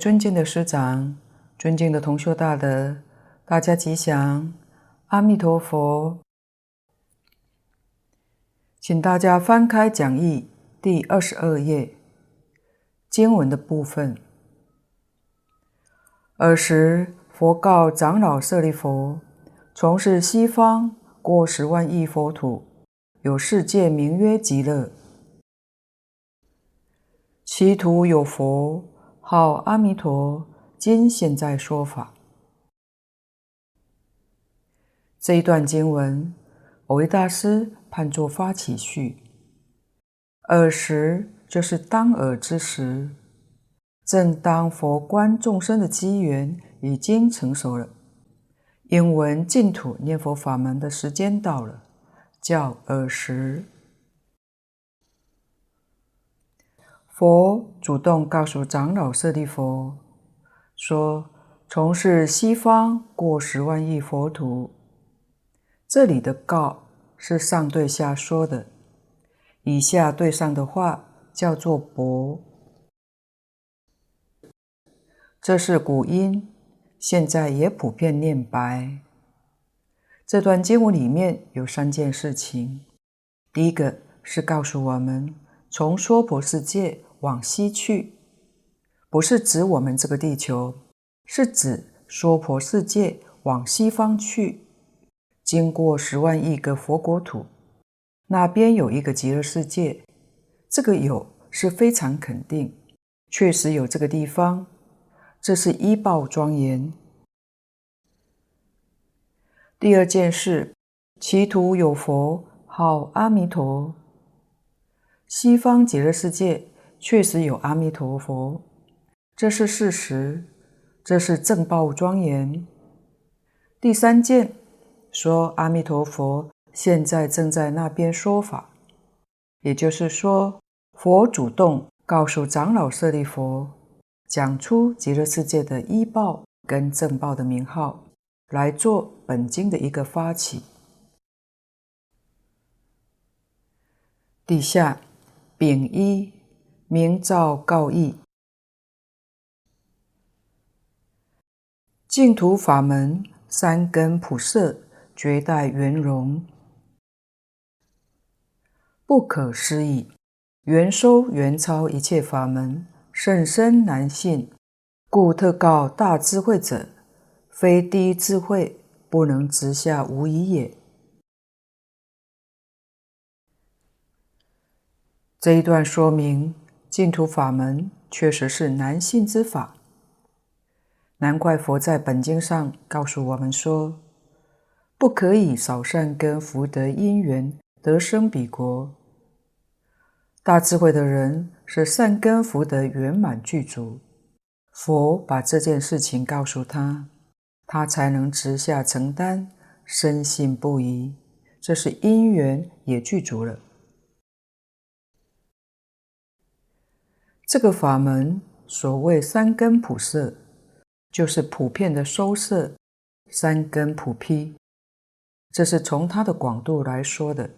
尊敬的师长、尊敬的同修大德，大家吉祥，阿弥陀佛。请大家翻开讲义第二十二页，经文的部分。尔时，佛告长老舍利弗：从是西方过十万亿佛土，有世界名曰极乐，其土有佛。好阿弥陀，今现在说法。这一段经文，我为大师判作发起序。尔时就是当尔之时，正当佛观众生的机缘已经成熟了，因闻净土念佛法门的时间到了，叫尔时。佛主动告诉长老舍利弗说：“从是西方过十万亿佛土。”这里的“告”是上对下说的，以下对上的话叫做“博”。这是古音，现在也普遍念白。这段经文里面有三件事情：第一个是告诉我们，从娑婆世界。往西去，不是指我们这个地球，是指娑婆世界往西方去，经过十万亿个佛国土，那边有一个极乐世界。这个有是非常肯定，确实有这个地方，这是依报庄严。第二件事，其土有佛，号阿弥陀，西方极乐世界。确实有阿弥陀佛，这是事实，这是正报庄严。第三件说，阿弥陀佛现在正在那边说法，也就是说，佛主动告诉长老舍利弗，讲出极乐世界的依报跟正报的名号，来做本经的一个发起。底下丙一。明照告义，净土法门三根普摄，绝代圆融，不可思议，圆收圆超一切法门，甚深难信，故特告大智慧者，非第一智慧，不能直下无疑也。这一段说明。净土法门确实是难信之法，难怪佛在本经上告诉我们说：“不可以少善根福德因缘得生彼国。”大智慧的人是善根福德圆满具足，佛把这件事情告诉他，他才能直下承担，深信不疑。这是因缘也具足了。这个法门所谓三根普摄，就是普遍的收摄，三根普披。这是从它的广度来说的，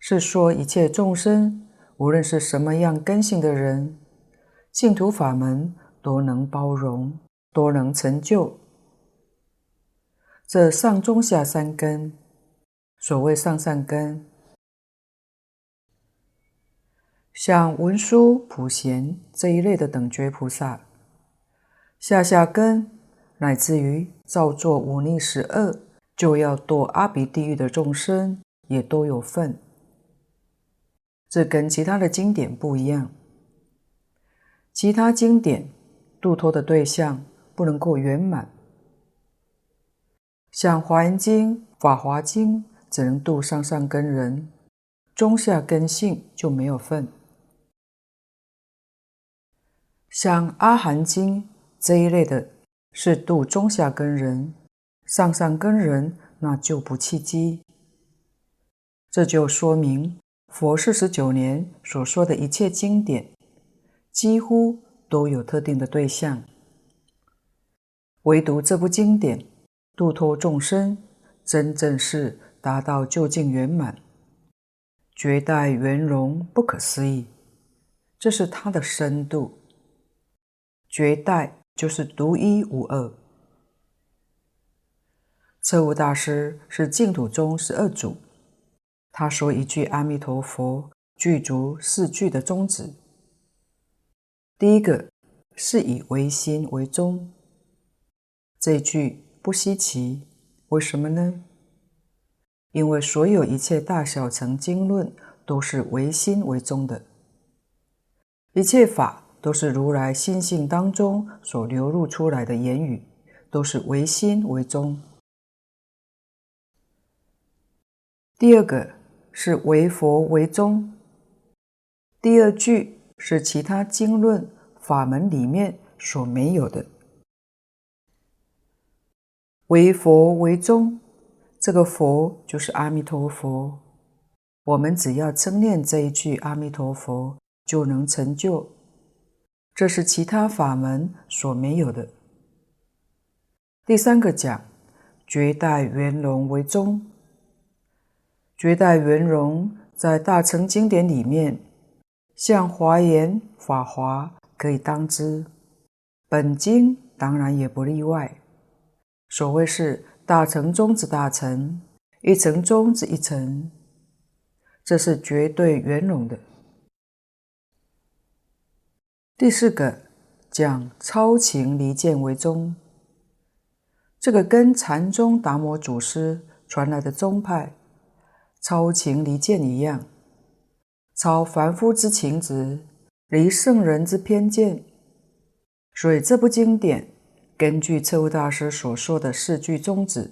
是说一切众生，无论是什么样根性的人，净土法门都能包容，都能成就。这上中下三根，所谓上上根。像文殊、普贤这一类的等觉菩萨，下下根乃至于造作五逆十恶，就要堕阿鼻地狱的众生，也都有份。这跟其他的经典不一样。其他经典度脱的对象不能够圆满，像《华严经》《法华经》只能度上上根人，中下根性就没有份。像《阿含经》这一类的，是度中下根人，上上根人那就不契机。这就说明佛四十九年所说的一切经典，几乎都有特定的对象，唯独这部经典度脱众生，真正是达到究竟圆满，绝代圆融，不可思议。这是它的深度。绝代就是独一无二。彻悟大师是净土宗十二祖，他说一句阿弥陀佛，具足四句的宗旨。第一个是以唯心为宗，这句不稀奇，为什么呢？因为所有一切大小乘经论都是唯心为宗的，一切法都是如来心性当中所流露出来的言语，都是唯心为宗。第二个是唯佛为宗，第二句是其他经论法门里面所没有的。唯佛为宗，这个佛就是阿弥陀佛，我们只要称念这一句阿弥陀佛就能成就，这是其他法门所没有的。第三个讲绝代圆融为宗。绝代圆融在大乘经典里面，像华严、法华可以当之，本经当然也不例外。所谓是大乘中之大乘，一层中之一层，这是绝对圆融的。第四个讲超情离见为宗，这个跟禅宗达摩祖师传来的宗派。超情离见一样，超凡夫之情执，离圣人之偏见。所以这部经典，根据彻悟大师所说的四句宗旨，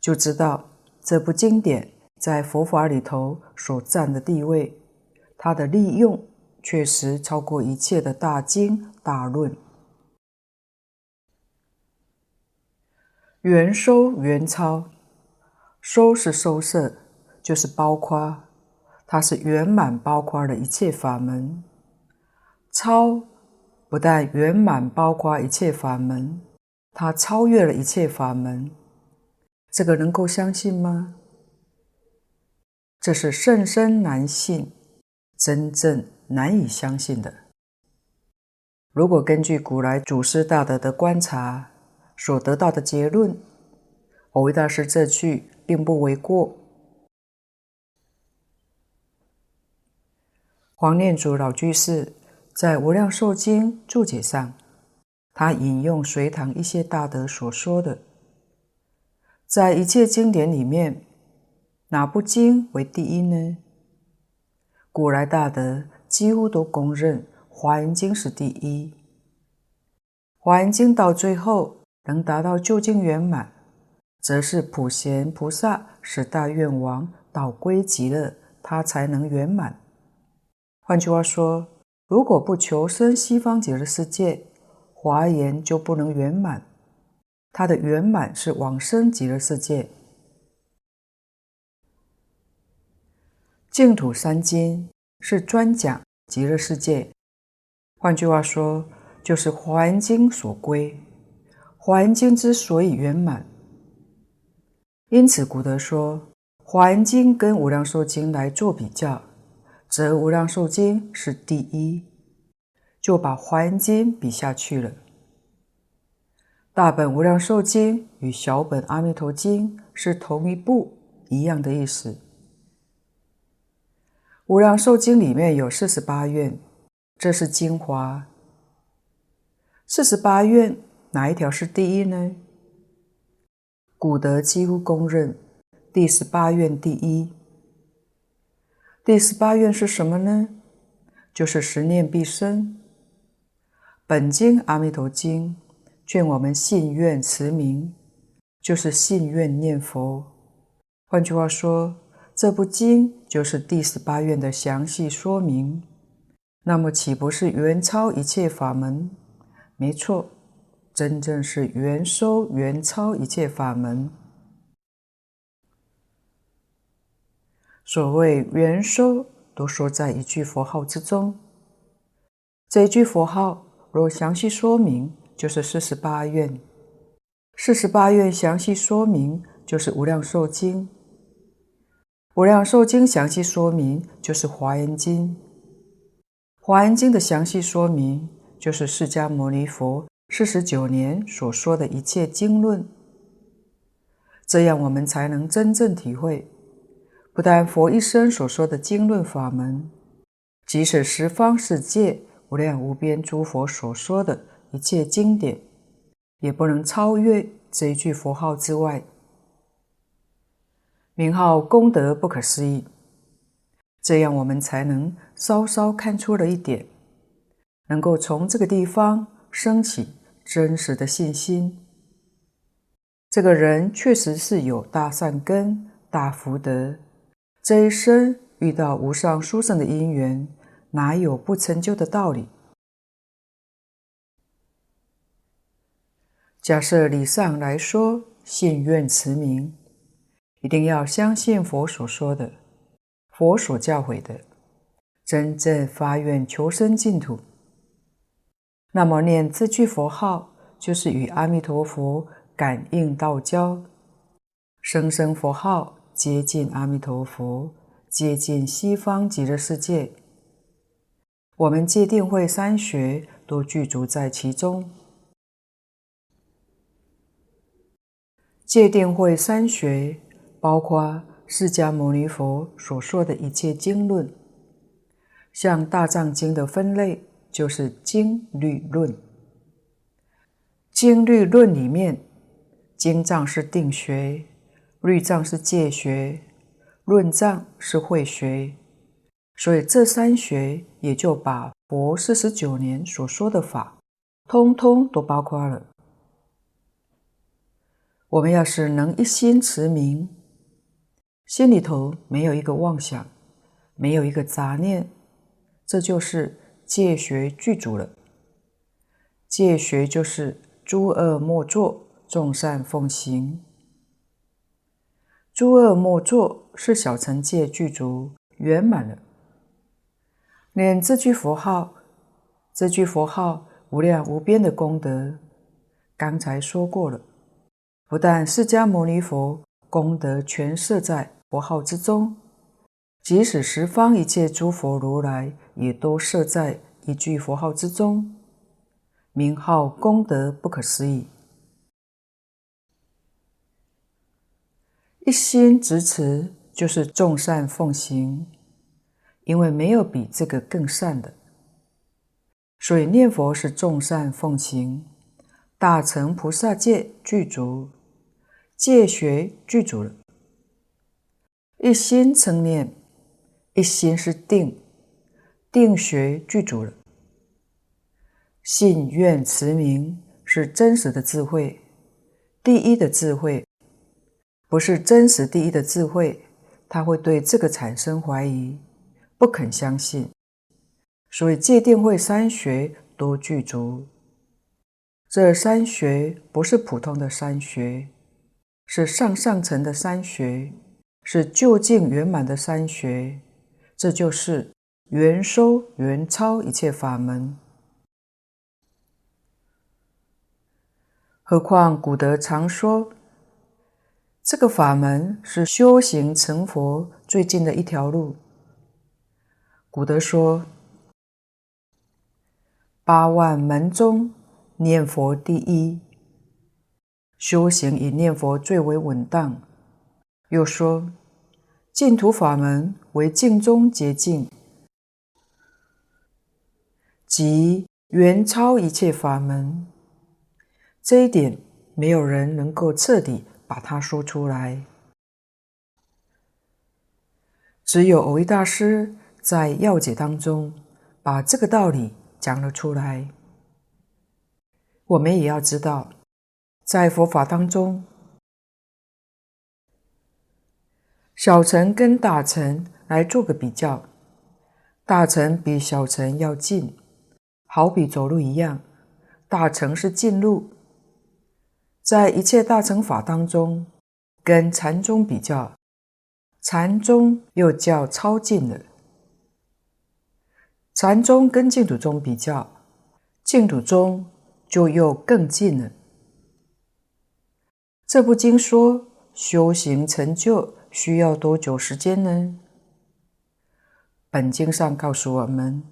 就知道这部经典在佛法里头所占的地位，它的利用确实超过一切的大经大论。圆收圆超，收是收摄。就是包括，它是圆满包括了一切法门。超不但圆满包括一切法门，它超越了一切法门。这个能够相信吗？这是甚深难信，真正难以相信的。如果根据古来祖师大德的观察所得到的结论，蕅益大师这句并不为过。黄念祖老居士在《无量寿经》注解上，他引用隋唐一些大德所说的，在一切经典里面，哪部经为第一呢？古来大德几乎都公认《华严经》是第一，《华严经》到最后能达到究竟圆满，则是普贤菩萨十大愿王导归极乐，他才能圆满。换句话说，如果不求生西方极乐世界，华严就不能圆满。它的圆满是往生极乐世界。净土三经是专讲极乐世界。换句话说，就是华严经所归。华严经之所以圆满，因此古德说，华严经跟无量寿经来做比较。则《无量寿经》是第一，就把《华严经》比下去了。大本《无量寿经》与小本《阿弥陀经》是同一部，一样的意思。《无量寿经》里面有四十八愿，这是精华。四十八愿哪一条是第一呢？古德几乎公认第十八愿第一。第十八愿是什么呢？就是十念必生。本经《阿弥陀经》劝我们信愿持名，就是信愿念佛。换句话说，这部经就是第十八愿的详细说明。那么，岂不是圆超一切法门？没错，真正是圆收圆超一切法门。所谓圆收，都说在一句佛号之中。这一句佛号若详细说明，就是四十八愿。四十八愿详细说明，就是无量寿经。无量寿经详细说明，就是华严经。华严经的详细说明，就是释迦牟尼佛四十九年所说的一切经论。这样我们才能真正体会，不但佛一生所说的经论法门，即使十方世界无量无边诸佛所说的一切经典，也不能超越这一句佛号之外。名号功德不可思议，这样我们才能稍稍看出了一点，能够从这个地方升起真实的信心。这个人确实是有大善根、大福德，这一生遇到无上殊胜的因缘。哪有不成就的道理？假设理上来说，信愿持名，一定要相信佛所说的，佛所教诲的，真正发愿求生净土。那么念这句佛号，就是与阿弥陀佛感应道交，声声佛号接近阿弥陀佛，接近西方极乐世界。我们戒定慧三学都具足在其中。戒定慧三学包括释迦牟尼佛所说的一切经论，像大藏经的分类就是经律论。经律论里面，经藏是定学，律藏是戒学，论藏是慧学。所以这三学也就把佛四十九年所说的法，通通都包括了。我们要是能一心持名，心里头没有一个妄想，没有一个杂念，这就是戒学具足了。戒学就是诸恶莫作，众善奉行。诸恶莫作是小乘戒具足圆满了。念这句佛号，这句佛号无量无边的功德，刚才说过了。不但释迦牟尼佛功德全摄在佛号之中，即使十方一切诸佛如来也都摄在一句佛号之中，名号功德不可思议。一心执持就是众善奉行。因为没有比这个更善的，所以念佛是众善奉行，大乘菩萨戒具足，戒学具足了。一心称念，一心是定，定学具足了。信愿持名是真实的智慧，第一的智慧，不是真实第一的智慧，他会对这个产生怀疑。不肯相信，所以戒定慧三学都具足。这三学不是普通的三学，是上上层的三学，是究竟圆满的三学。这就是圆收圆超一切法门。何况古德常说，这个法门是修行成佛最近的一条路。古德说：“八万门中，念佛第一，修行以念佛最为稳当。”又说：“净土法门为净中捷径，即远超一切法门。”这一点没有人能够彻底把它说出来，只有蕅益大师。在要解当中，把这个道理讲了出来。我们也要知道，在佛法当中，小乘跟大乘来做个比较，大乘比小乘要近，好比走路一样，大乘是近路。在一切大乘法当中，跟禅宗比较，禅宗又叫超近了。禅宗跟净土宗比较，净土宗就又更近了。这部经说修行成就需要多久时间呢？本经上告诉我们：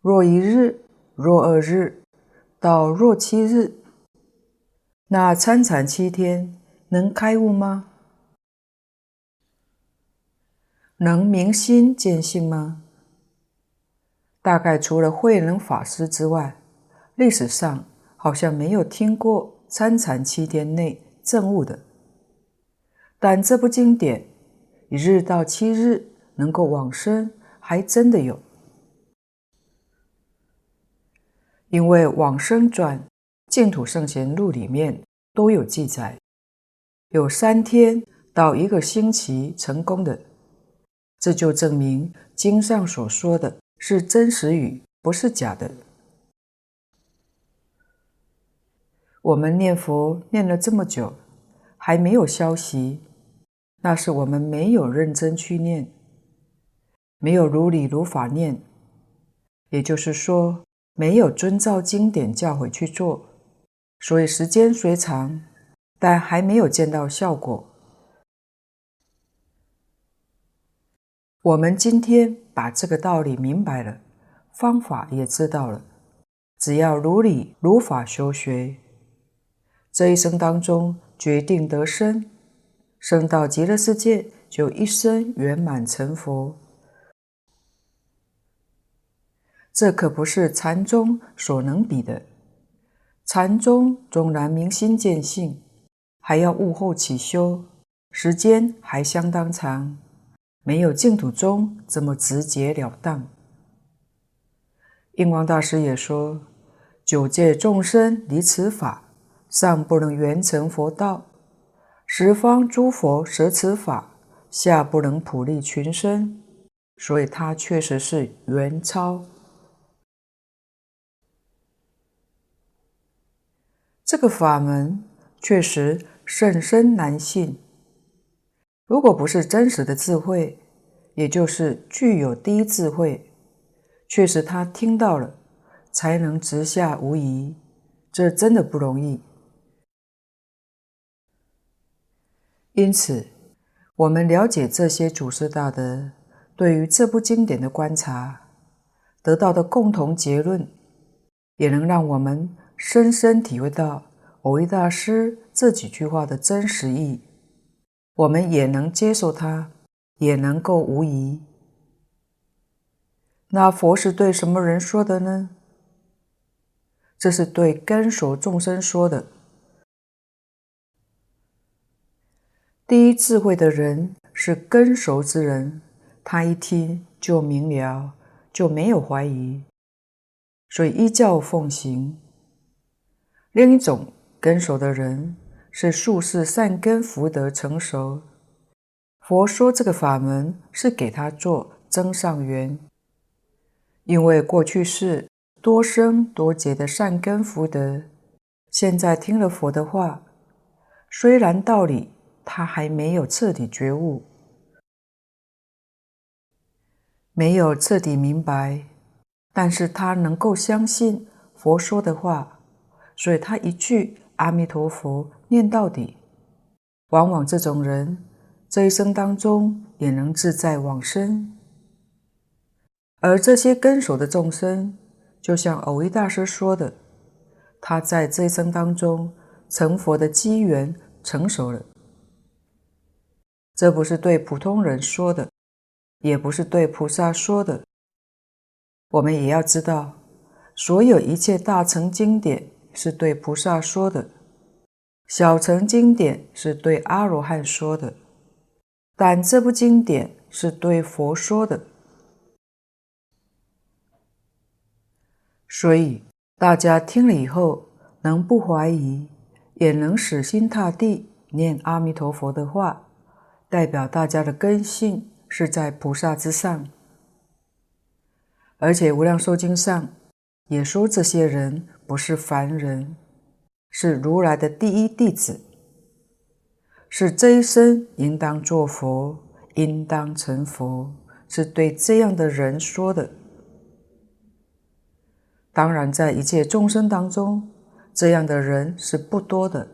若一日，若二日，到若七日，那参禅七天能开悟吗？能明心见性吗？大概除了慧能法师之外，历史上好像没有听过参禅七天内证悟的。但这部经典，一日到七日能够往生，还真的有。因为《往生传》《净土圣贤录》里面都有记载，有三天到一个星期成功的，这就证明经上所说的是真实语，不是假的。我们念佛念了这么久，还没有消息，那是我们没有认真去念，没有如理如法念，也就是说，没有遵照经典教诲去做，所以时间虽长，但还没有见到效果。我们今天把这个道理明白了，方法也知道了，只要如理如法修学，这一生当中决定得生，生到极乐世界就一生圆满成佛。这可不是禅宗所能比的。禅宗纵然明心见性，还要悟后起修，时间还相当长，没有净土宗这么直截了当。印光大师也说：“九界众生离此法，尚不能圆成佛道；十方诸佛舍此法，下不能普利群生。”所以，他确实是圆超。这个法门确实甚深难信。如果不是真实的智慧，也就是具有第一智慧，确实他听到了，才能直下无疑。这真的不容易。因此，我们了解这些祖师大德对于这部经典的观察，得到的共同结论，也能让我们。深深体会到蕅益大师这几句话的真实意，我们也能接受它，也能够无疑。那佛是对什么人说的呢？这是对根熟众生说的。第一智慧的人是根熟之人，他一听就明了，就没有怀疑，所以依教奉行。另一种根熟的人是宿世善根福德成熟，佛说这个法门是给他做增上缘，因为过去世多生多劫的善根福德，现在听了佛的话，虽然道理他还没有彻底觉悟，没有彻底明白，但是他能够相信佛说的话。所以他一句阿弥陀佛念到底，往往这种人这一生当中也能自在往生。而这些根熟的众生，就像蕅益大师说的，他在这一生当中成佛的机缘成熟了。这不是对普通人说的，也不是对菩萨说的。我们也要知道，所有一切大乘经典。是对菩萨说的，小乘经典是对阿罗汉说的，但这部经典是对佛说的。所以大家听了以后，能不怀疑，也能死心塌地念阿弥陀佛的话，代表大家的根性是在菩萨之上。而且《无量寿经》上也说这些人。不是凡人，是如来的第一弟子，是这一生应当做佛，应当成佛，是对这样的人说的。当然，在一切众生当中，这样的人是不多的。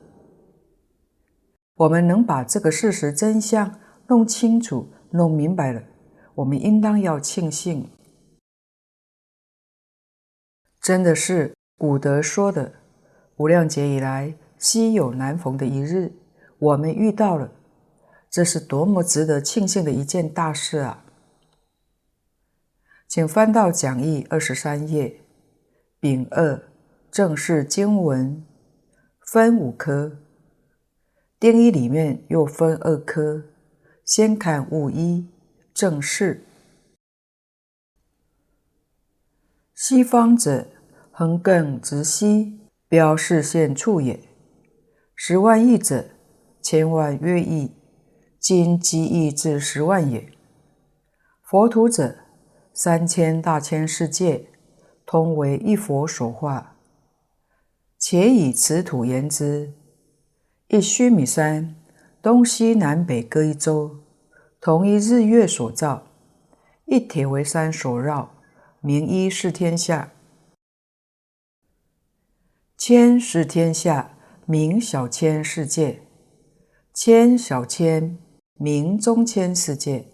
我们能把这个事实真相弄清楚、弄明白了，我们应当要庆幸，真的是。古德说的“无量劫以来，稀有难逢的一日”，我们遇到了，这是多么值得庆幸的一件大事啊！请翻到讲义二十三页，丙二正式经文分五科，丁一里面又分二科，先看戊一正式。西方者，横亘直西，标示现处也。十万亿者，千万约亿，今几亿至十万也。佛土者，三千大千世界，通为一佛所化。且以此土言之：一须弥山，东西南北各一洲，同一日月所照，一铁围山所绕，名一是天下。千是天下，名小千世界；千小千，名中千世界；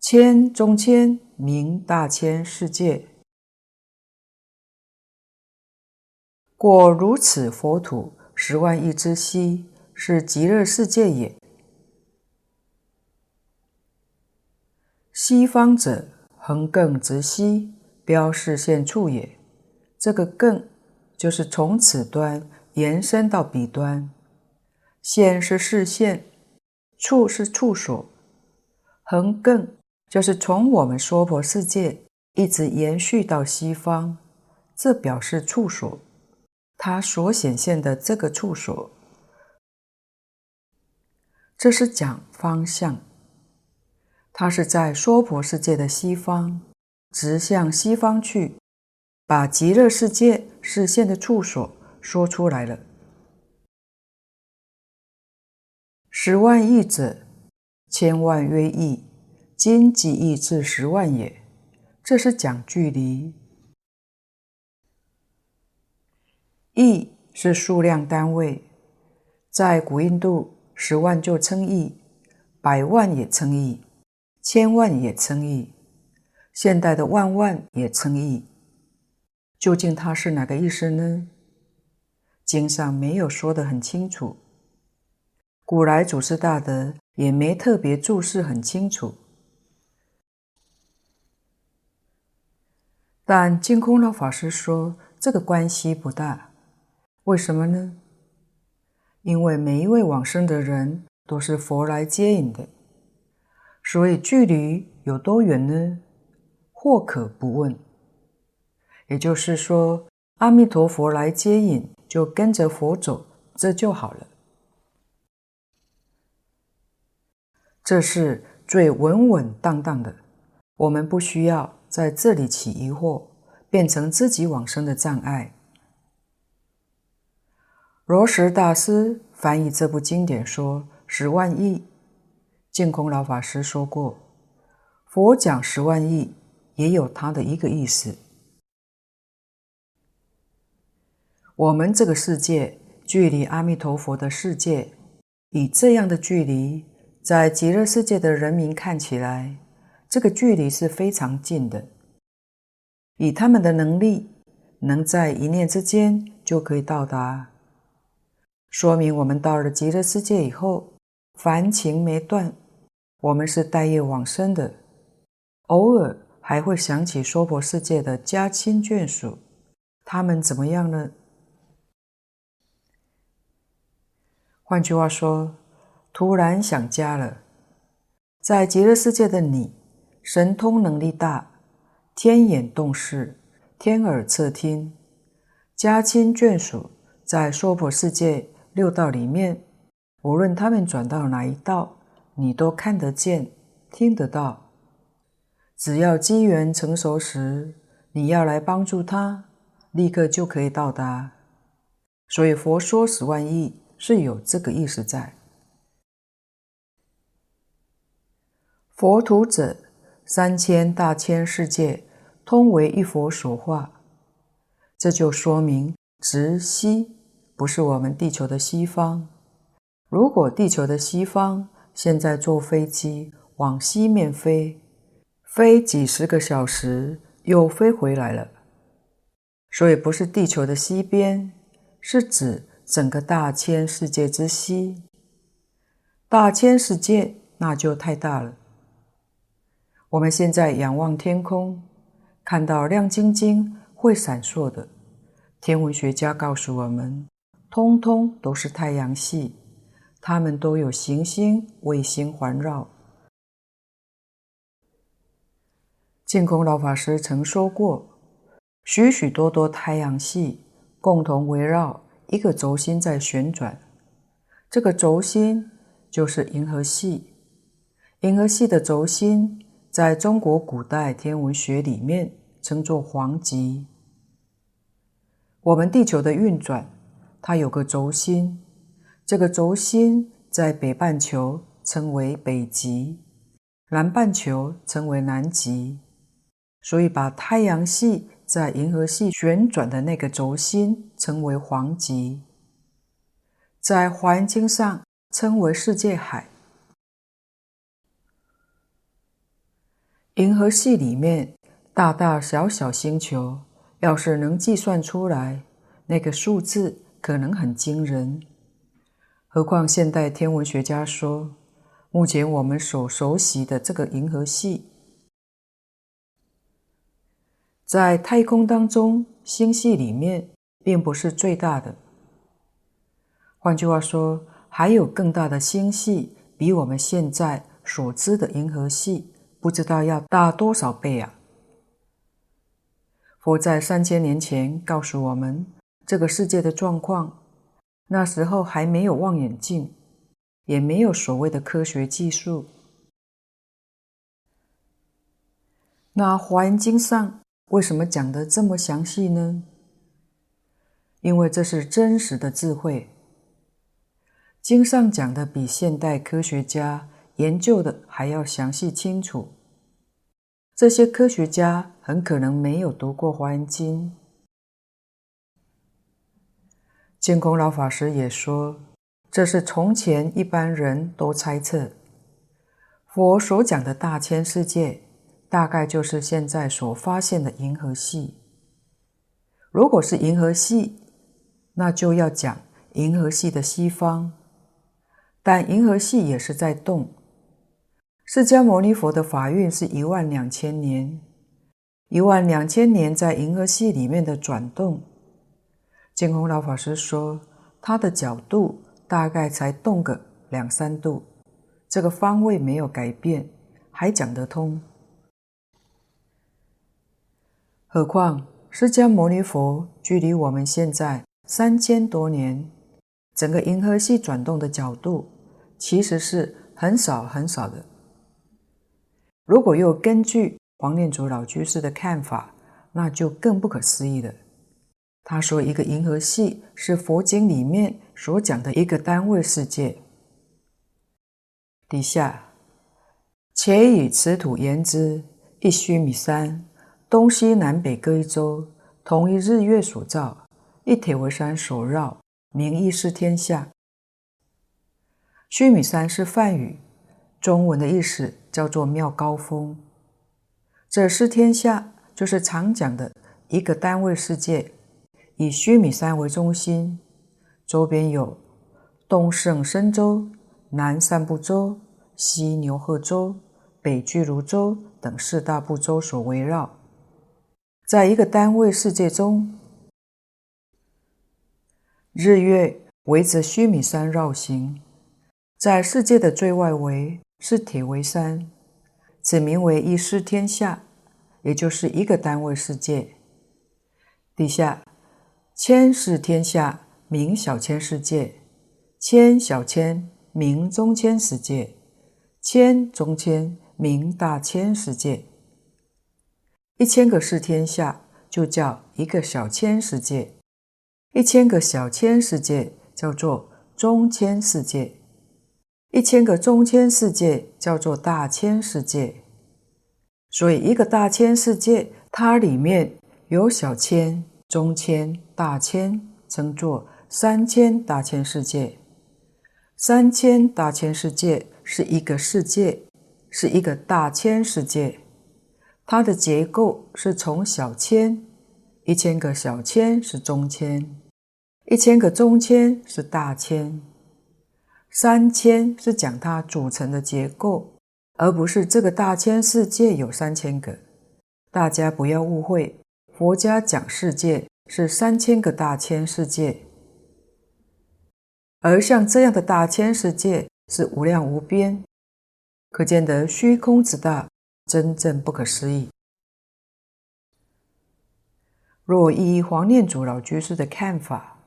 千中千，名大千世界。过如此佛土十万亿之西，是极乐世界也。西方者，横亘直西，标示现处也。这个亘就是从此端延伸到彼端，现是视线，处是处所，横亘就是从我们娑婆世界一直延续到西方，这表示处所。它所显现的这个处所，这是讲方向。它是在娑婆世界的西方，直向西方去，把极乐世界示现的处所说出来了。十万亿者，千万约亿，今几亿至十万也。这是讲距离。亿是数量单位，在古印度，十万就称亿，百万也称亿，千万也称亿，现代的万万也称亿。究竟它是哪个意思呢？经上没有说得很清楚，古来祖师大德也没特别注释很清楚。但净空老法师说，这个关系不大。为什么呢？因为每一位往生的人都是佛来接引的，所以距离有多远呢？或可不问。也就是说，阿弥陀佛来接引，就跟着佛走，这就好了。这是最稳稳当当的，我们不需要在这里起疑惑，变成自己往生的障碍。罗什大师翻译这部经典说：“十万亿。”净空老法师说过：“佛讲十万亿，也有他的一个意思。我们这个世界距离阿弥陀佛的世界，以这样的距离，在极乐世界的人民看起来，这个距离是非常近的。以他们的能力，能在一念之间就可以到达。”说明我们到了极乐世界以后，凡情没断，我们是带业往生的。偶尔还会想起娑婆世界的家亲眷属，他们怎么样呢？换句话说，突然想家了。在极乐世界的你，神通能力大，天眼洞视，天耳侧听，家亲眷属在娑婆世界。六道里面，无论他们转到哪一道，你都看得见、听得到。只要机缘成熟时，你要来帮助他，立刻就可以到达。所以佛说十万亿是有这个意思在。佛土者，三千大千世界，通为一佛所化。这就说明直西。不是我们地球的西方。如果地球的西方现在坐飞机往西面飞，飞几十个小时又飞回来了，所以不是地球的西边，是指整个大千世界之西。大千世界那就太大了。我们现在仰望天空，看到亮晶晶、会闪烁的，天文学家告诉我们，通通都是太阳系，它们都有行星、卫星环绕。净空老法师曾说过，许许多多太阳系共同围绕一个轴心在旋转，这个轴心就是银河系。银河系的轴心在中国古代天文学里面称作黄极。我们地球的运转，它有个轴心，这个轴心在北半球称为北极，南半球称为南极。所以，把太阳系在银河系旋转的那个轴心称为黄极，在环境上称为世界海。银河系里面大大小小星球，要是能计算出来，那个数字可能很惊人。何况现代天文学家说，目前我们所熟悉的这个银河系。在太空当中，星系里面并不是最大的。换句话说，还有更大的星系，比我们现在所知的银河系不知道要大多少倍啊！佛在三千年前告诉我们这个世界的状况，那时候还没有望远镜，也没有所谓的科学技术。那华严经上。为什么讲得这么详细呢？因为这是真实的智慧。经上讲的比现代科学家研究的还要详细清楚。这些科学家很可能没有读过《华严经》。净空老法师也说，这是从前一般人都猜测，佛所讲的大千世界。大概就是现在所发现的银河系。如果是银河系，那就要讲银河系的西方。但银河系也是在动。释迦牟尼佛的法运是一万两千年，一万两千年在银河系里面的转动。净空老法师说，他的角度大概才动个两三度，这个方位没有改变，还讲得通。何况释迦牟尼佛距离我们现在三千多年，整个银河系转动的角度其实是很少很少的。如果又根据黄念祖老居士的看法，那就更不可思议了。他说，一个银河系是佛经里面所讲的一个单位世界。底下，且以此土言之，一须弥山。东西南北各一周，同一日月所照，一铁围山所绕，名义是天下。须弥山是梵语，中文的意思叫做妙高峰。这是天下就是常讲的一个单位世界，以须弥山为中心，周边有东胜身洲、南赡部洲、西牛贺洲、北俱卢洲等四大部洲所围绕。在一个单位世界中，日月围着须弥山绕行，在世界的最外围是铁围山，此名为一失天下，也就是一个单位世界。底下千是天下名小千世界，千小千名中千世界，千中千名大千世界。一千个是天下就叫一个小千世界，一千个小千世界叫做中千世界，一千个中千世界叫做大千世界。所以一个大千世界，它里面有小千、中千、大千，称作三千大千世界。三千大千世界是一个世界，是一个大千世界。它的结构是从小千一千个小千是中千，一千个中千是大千。三千是讲它组成的结构，而不是这个大千世界有三千个。大家不要误会，佛家讲世界是三千个大千世界，而像这样的大千世界是无量无边，可见得虚空之大，真正不可思议。若依黄念祖老居士的看法，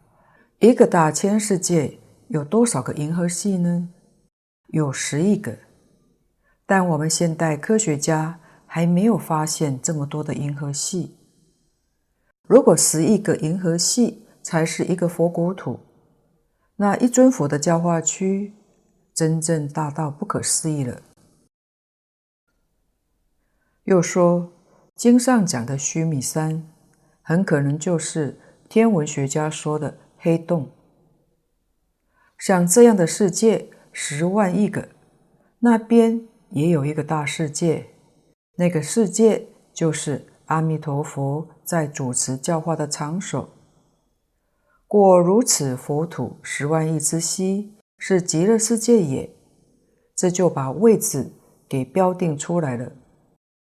一个大千世界有多少个银河系呢？有十亿个。但我们现代科学家还没有发现这么多的银河系。如果十亿个银河系才是一个佛国土，那一尊佛的教化区真正大到不可思议了。又说经上讲的须弥山。很可能就是天文学家说的黑洞。像这样的世界十万亿个，那边也有一个大世界，那个世界就是阿弥陀佛在主持教化的场所。果如此，佛土十万亿之西是极乐世界也，这就把位置给标定出来了，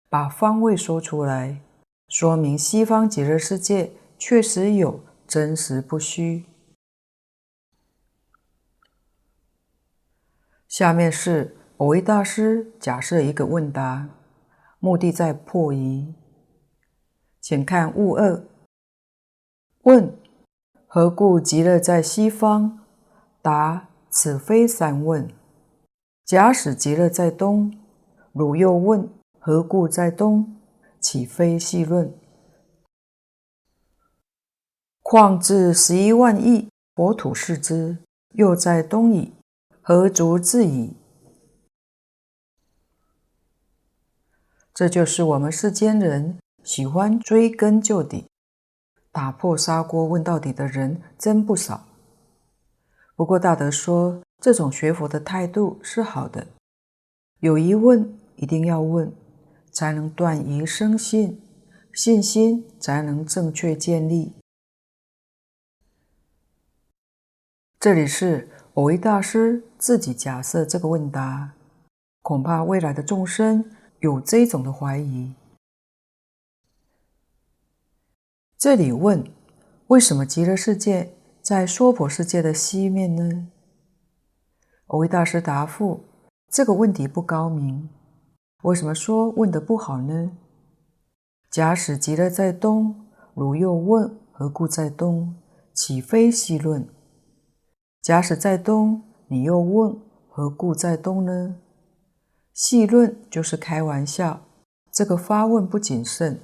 把方位说出来。说明西方极乐世界确实有，真实不虚。下面是蕅益大师假设一个问答，目的在破疑。请看物二。问：何故极乐在西方？答：此非三问。假使极乐在东，汝又问：何故在东？岂非细论？况自十一万亿国土视之，又在东矣，何足自疑？这就是我们世间人喜欢追根究底、打破砂锅问到底的人真不少。不过大德说，这种学佛的态度是好的，有疑问一定要问。才能断疑生信，信心才能正确建立。这里是蕅益大师自己假设这个问答，恐怕未来的众生有这种的怀疑。这里问：为什么极乐世界在娑婆世界的西面呢？蕅益大师答复：这个问题不高明。为什么说问得不好呢？假使极乐在东，汝又问何故在东？岂非西论？假使在东，你又问何故在东呢？细论就是开玩笑，这个发问不谨慎。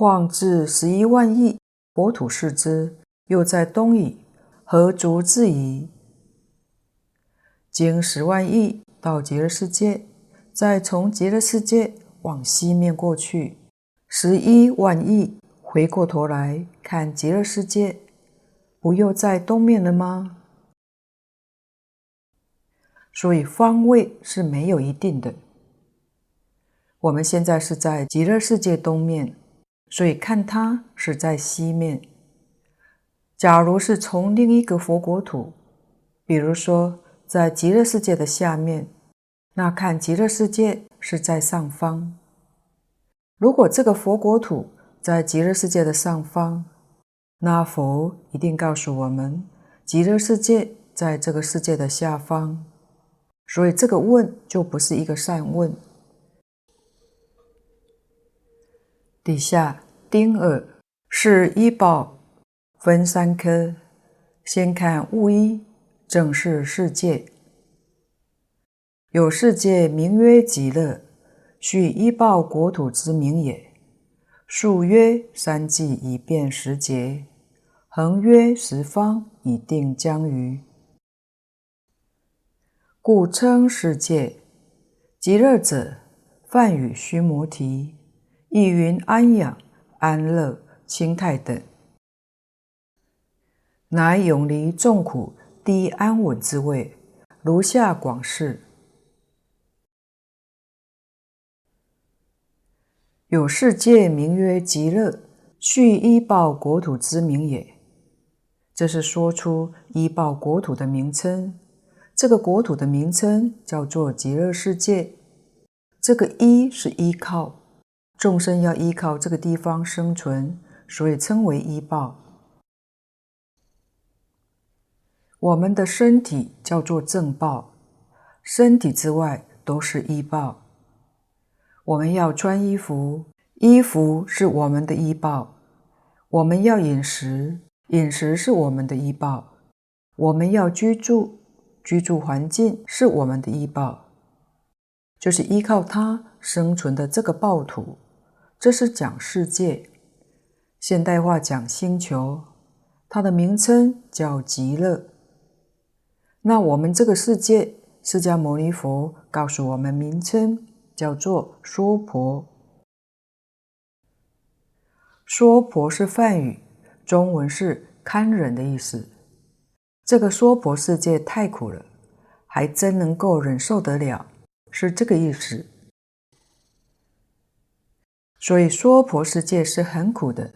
况至十一万亿国土视之，又在东矣，何足自疑？经十万亿到极乐世界，再从极乐世界往西面过去，十一万亿回过头来看极乐世界，不又在东面了吗？所以方位是没有一定的。我们现在是在极乐世界东面，所以看它是在西面。假如是从另一个佛国土，比如说。在极乐世界的下面，那看极乐世界是在上方。如果这个佛国土在极乐世界的上方，那佛一定告诉我们，极乐世界在这个世界的下方。所以这个问就不是一个善问。底下丁二是依报分三科，先看物一。正是世界，有世界名曰极乐，须依报国土之名也。竖曰三季以遍十劫，横曰十方以定疆域，故称世界。极乐者，梵语须摩提，意云安养、安乐、清泰等，乃永离众苦。低安稳之位，如下广释：有世界名曰极乐，续依报国土之名也。这是说出依报国土的名称。这个国土的名称叫做极乐世界。这个依是依靠，众生要依靠这个地方生存，所以称为依报。我们的身体叫做正报，身体之外都是依报。我们要穿衣服，衣服是我们的依报；我们要饮食，饮食是我们的依报；我们要居住，居住环境是我们的依报，就是依靠它生存的这个报土。这是讲世界，现代话讲星球，它的名称叫极乐。那我们这个世界，释迦牟尼佛告诉我们名称叫做娑婆。娑婆是梵语，中文是堪忍的意思。这个娑婆世界太苦了，还真能够忍受得了，是这个意思。所以娑婆世界是很苦的，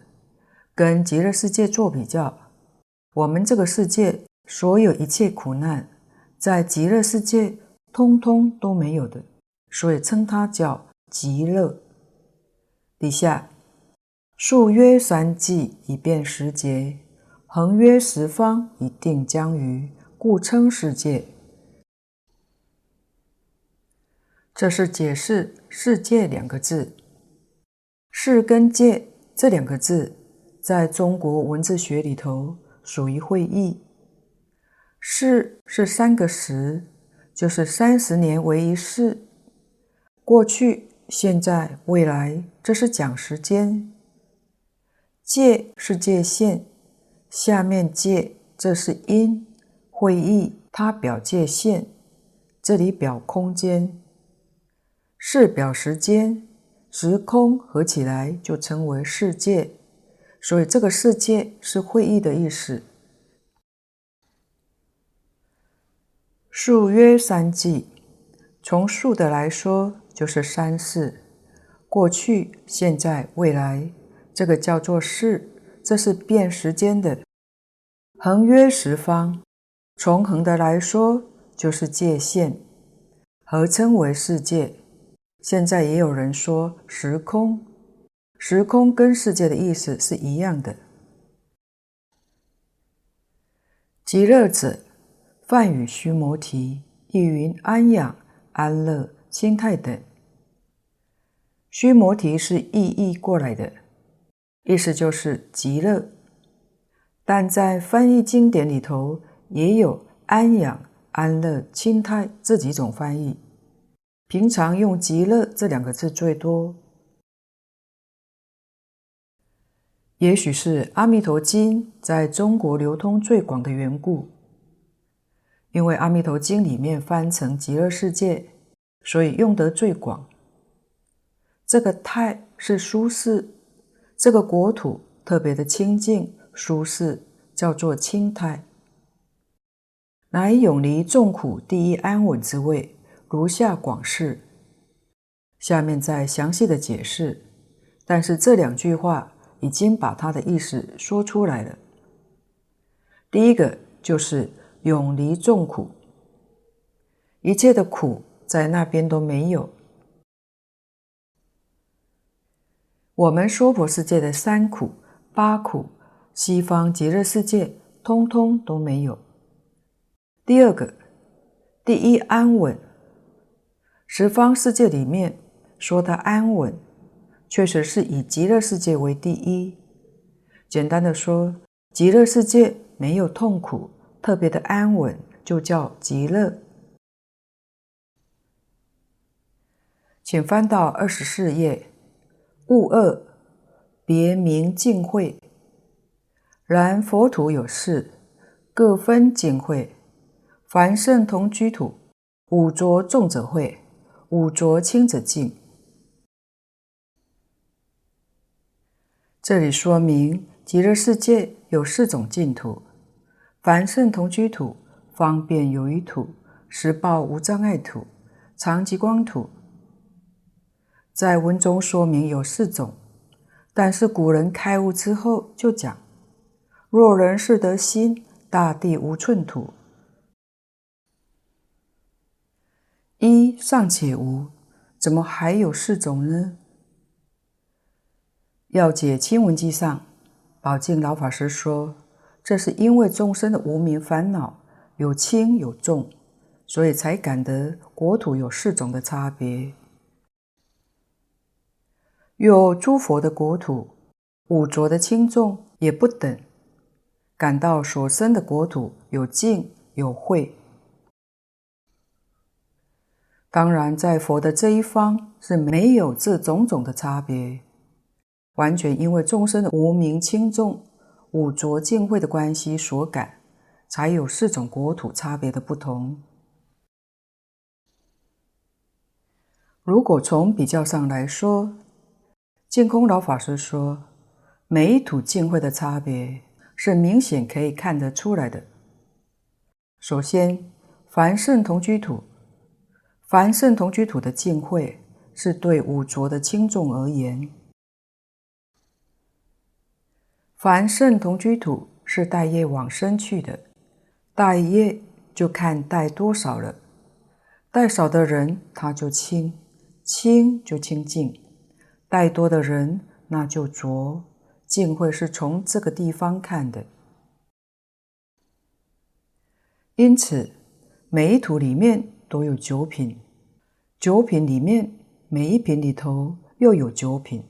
跟极乐世界做比较，我们这个世界。所有一切苦难，在极乐世界通通都没有的，所以称它叫极乐。底下竖约三际以遍十劫，横约十方以定将余，故称世界。这是解释“世界”两个字。“世”跟“界”这两个字，在中国文字学里头属于会意。世是三个时，就是三十年为一世。过去、现在、未来，这是讲时间。界是界限，下面界这是因，会意它表界限，这里表空间。世表时间，时空合起来就称为世界，所以这个世界是会意的意思。数约三际，从数的来说就是三世，过去、现在、未来，这个叫做世，这是变时间的。横约十方，从横的来说就是界限，合称为世界。现在也有人说时空，时空跟世界的意思是一样的。极乐者。梵语须摩提，意云安养、安乐、清泰等。须摩提是意译过来的，意思就是极乐。但在翻译经典里头，也有安养、安乐、清泰这几种翻译。平常用极乐这两个字最多。也许是《阿弥陀经》在中国流通最广的缘故。因为《阿弥陀经》里面翻成极乐世界，所以用得最广。这个泰是舒适，这个国土特别的清净舒适，叫做清泰，乃永离众苦第一安稳之位。如下广释，下面再详细的解释。但是这两句话已经把它的意思说出来了。第一个就是。永离众苦，一切的苦在那边都没有。我们娑婆世界的三苦、八苦，西方极乐世界通通都没有。第二个，第一安稳，十方世界里面说的安稳，确实是以极乐世界为第一。简单的说，极乐世界没有痛苦。特别的安稳，就叫极乐。请翻到二十四页，物二，别名净慧。然佛土有四，各分净慧。凡圣同居土，五浊重者慧，五浊清者净。这里说明极乐世界有四种净土。凡圣同居土、方便有余土、实报无障碍土、常寂光土，在文中说明有四种，但是古人开悟之后就讲：若人是得心，大地无寸土。一尚且无，怎么还有四种呢？要解清文记上，宝静老法师说，这是因为众生的无明烦恼有轻有重，所以才感得国土有四种的差别。有诸佛的国土，五浊的轻重也不等，感到所生的国土有净有秽。当然，在佛的这一方是没有这种种的差别，完全因为众生的无明轻重、五浊净秽的关系所感，才有四种国土差别的不同。如果从比较上来说，净空老法师说，每一土净秽的差别是明显可以看得出来的。首先，凡圣同居土。凡圣同居土的净秽，是对五浊的轻重而言。凡圣同居土是带业往生去的，带业就看带多少了。带少的人他就清，清就清净；带多的人那就浊，净秽是从这个地方看的。因此，每一土里面都有九品。九品里面，每一品里头又有九品。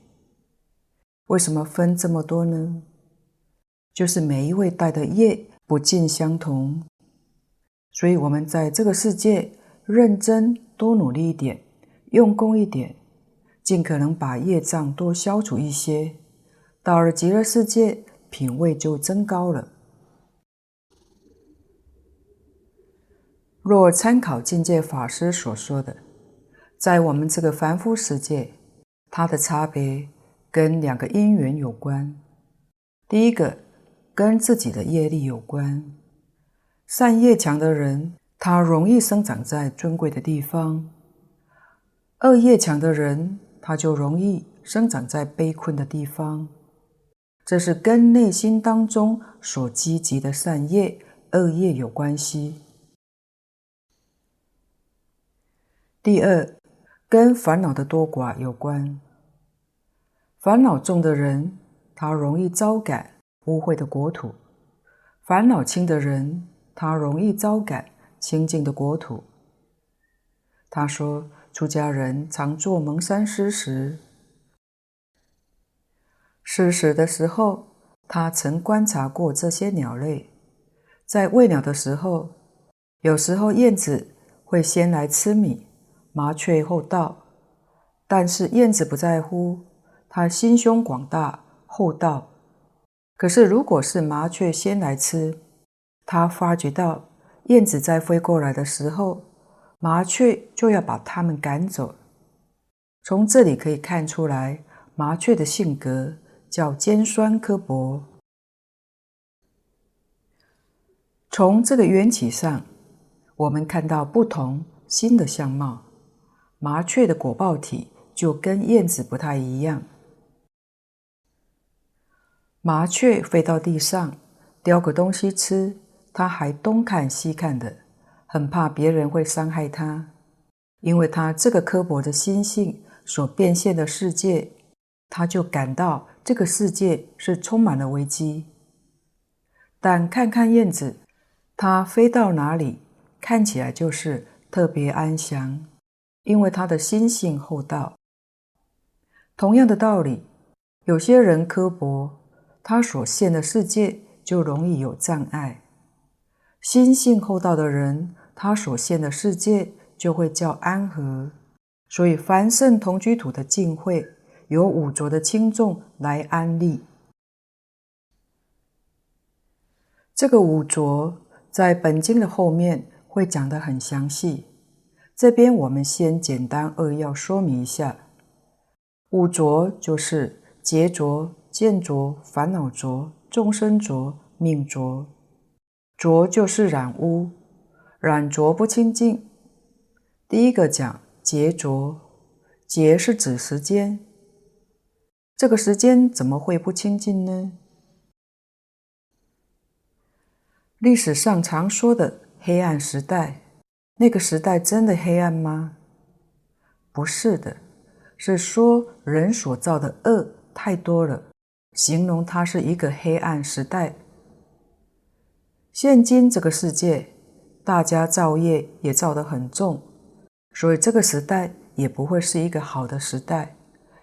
为什么分这么多呢？就是每一位带的业不尽相同，所以我们在这个世界认真多努力一点，用功一点，尽可能把业障多消除一些，到了极乐世界，品位就增高了。若参考境界法师所说的。在我们这个凡夫世界，它的差别跟两个因缘有关。第一个跟自己的业力有关。善业强的人，他容易生长在尊贵的地方；恶业强的人，他就容易生长在悲困的地方。这是跟内心当中所积集的善业、恶业有关系。第二。跟烦恼的多寡有关。烦恼重的人，他容易招感污秽的国土；烦恼轻的人，他容易招感清净的国土。他说，出家人常做蒙山施食，施食的时候，他曾观察过这些鸟类，在喂鸟的时候，有时候燕子会先来吃米。麻雀后到，但是燕子不在乎，它心胸广大，厚道。可是如果是麻雀先来吃，它发觉到燕子在飞过来的时候，麻雀就要把它们赶走。从这里可以看出来，麻雀的性格较尖酸刻薄。从这个缘起上，我们看到不同新的相貌。麻雀的果报体就跟燕子不太一样。麻雀飞到地上，叼个东西吃，它还东看西看的，很怕别人会伤害它，因为它这个刻薄的心性所变现的世界，它就感到这个世界是充满了危机。但看看燕子，它飞到哪里，看起来就是特别安详。因为他的心性厚道，同样的道理，有些人刻薄，他所现的世界就容易有障碍。心性厚道的人，他所现的世界就会较安和。所以，凡圣同居土的净秽，由五浊的轻重来安立。这个五浊在本经的后面会讲得很详细。这边我们先简单扼要说明一下，五浊就是劫浊、见浊、烦恼浊、众生浊、命浊。浊就是染污，染浊不清净。第一个讲劫浊，劫是指时间，这个时间怎么会不清净呢？历史上常说的黑暗时代，那个时代真的黑暗吗？不是的，是说人所造的恶太多了，形容它是一个黑暗时代。现今这个世界，大家造业也造得很重，所以这个时代也不会是一个好的时代，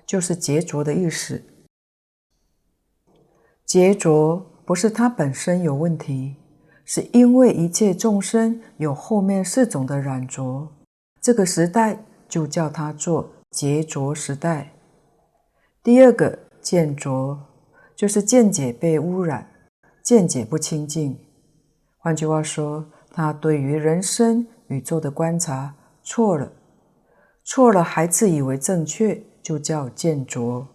就是劫浊的意思。劫浊不是它本身有问题，是因为一切众生有后面四种的染浊，这个时代就叫它做劫浊时代。第二个见浊，就是见解被污染，见解不清净。换句话说，他对于人生、宇宙的观察错了，错了还自以为正确，就叫见浊。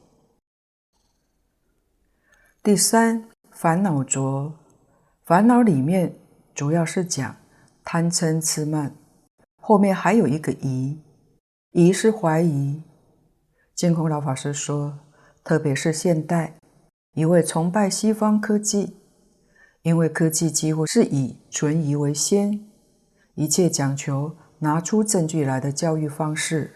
第三，烦恼浊，烦恼里面主要是讲贪嗔痴慢，后面还有一个疑，疑是怀疑。净空老法师说，特别是现代，因为崇拜西方科技。因为科技几乎是以存疑为先，一切讲求拿出证据来的教育方式，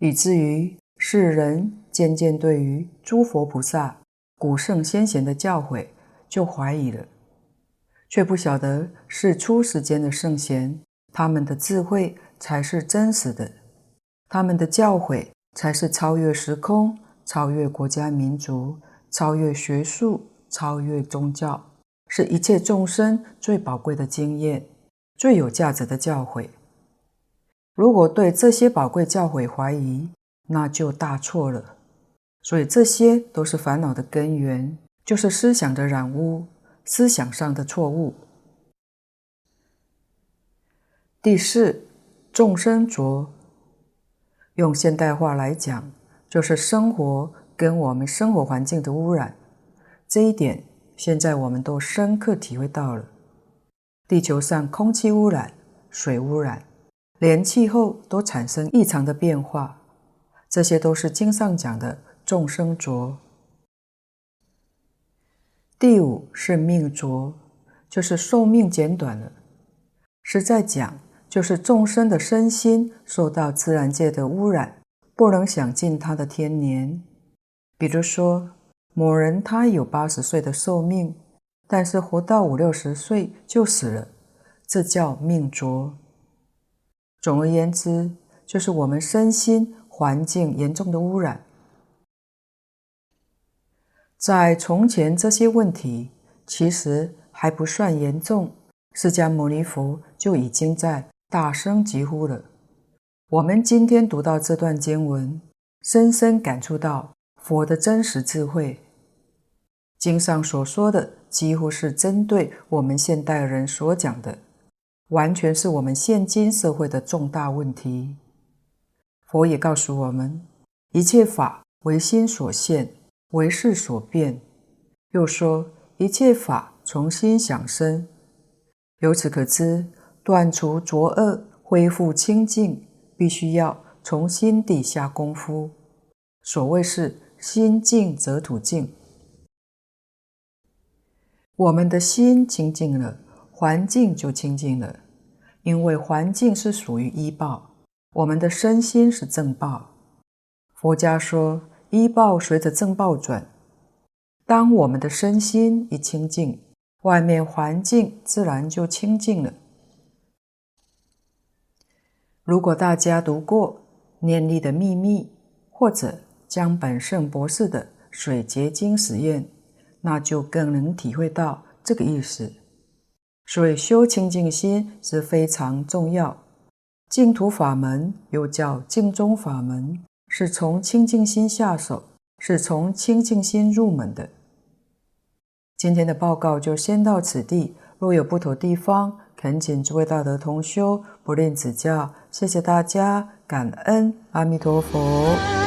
以至于世人渐渐对于诸佛菩萨、古圣先贤的教诲就怀疑了，却不晓得是出世间的圣贤，他们的智慧才是真实的，他们的教诲才是超越时空、超越国家民族、超越学术。超越宗教，是一切众生最宝贵的经验，最有价值的教诲。如果对这些宝贵教诲怀疑，那就大错了。所以这些都是烦恼的根源，就是思想的染污，思想上的错误。第四，众生浊，用现代话来讲，就是生活跟我们生活环境的污染。这一点，现在我们都深刻体会到了。地球上空气污染、水污染，连气候都产生异常的变化，这些都是经上讲的众生浊。第五是命浊，就是寿命减短了。实在讲，就是众生的身心受到自然界的污染，不能享尽他的天年。比如说。某人他有八十岁的寿命，但是活到五六十岁就死了，这叫命浊。总而言之，就是我们身心环境严重的污染。在从前，这些问题其实还不算严重，释迦牟尼佛就已经在大声疾呼了。我们今天读到这段经文，深深感触到佛的真实智慧。经上所说的几乎是针对我们现代人所讲的，完全是我们现今社会的重大问题。佛也告诉我们，一切法唯心所现，唯识所变。又说，一切法从心想生。由此可知，断除浊恶、恢复清净，必须要从心底下功夫。所谓是心净则土净。我们的心清净了，环境就清净了。因为环境是属于依报，我们的身心是正报。佛家说，依报随着正报转。当我们的身心一清净，外面环境自然就清净了。如果大家读过《念力的秘密》或者江本胜博士的《水结晶实验》。那就更能体会到这个意思。所以修清净心是非常重要。净土法门又叫净宗法门，是从清净心下手，是从清净心入门的。今天的报告就先到此地，若有不妥地方，恳请诸位大德同修不吝指教。谢谢大家，感恩阿弥陀佛。